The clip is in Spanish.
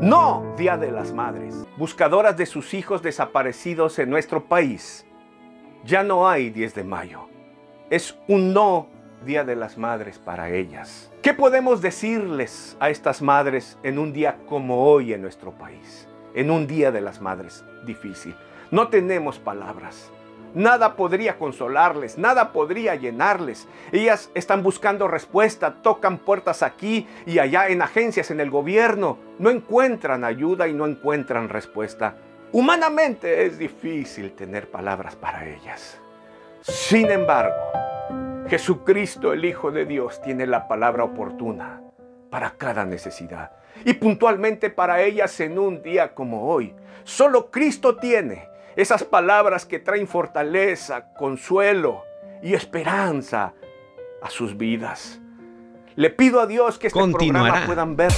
No, Día de las Madres, buscadoras de sus hijos desaparecidos en nuestro país. Ya no hay 10 de mayo. Es un no Día de las Madres para ellas. ¿Qué podemos decirles a estas madres en un día como hoy en nuestro país? En un Día de las Madres difícil. No tenemos palabras. Nada podría consolarles, nada podría llenarles. Ellas están buscando respuesta, tocan puertas aquí y allá en agencias, en el gobierno. No encuentran ayuda y no encuentran respuesta. Humanamente es difícil tener palabras para ellas. Sin embargo, Jesucristo, el Hijo de Dios, tiene la palabra oportuna para cada necesidad y puntualmente para ellas en un día como hoy. Solo Cristo tiene esas palabras que traen fortaleza, consuelo y esperanza a sus vidas. Le pido a Dios que este programa puedan ver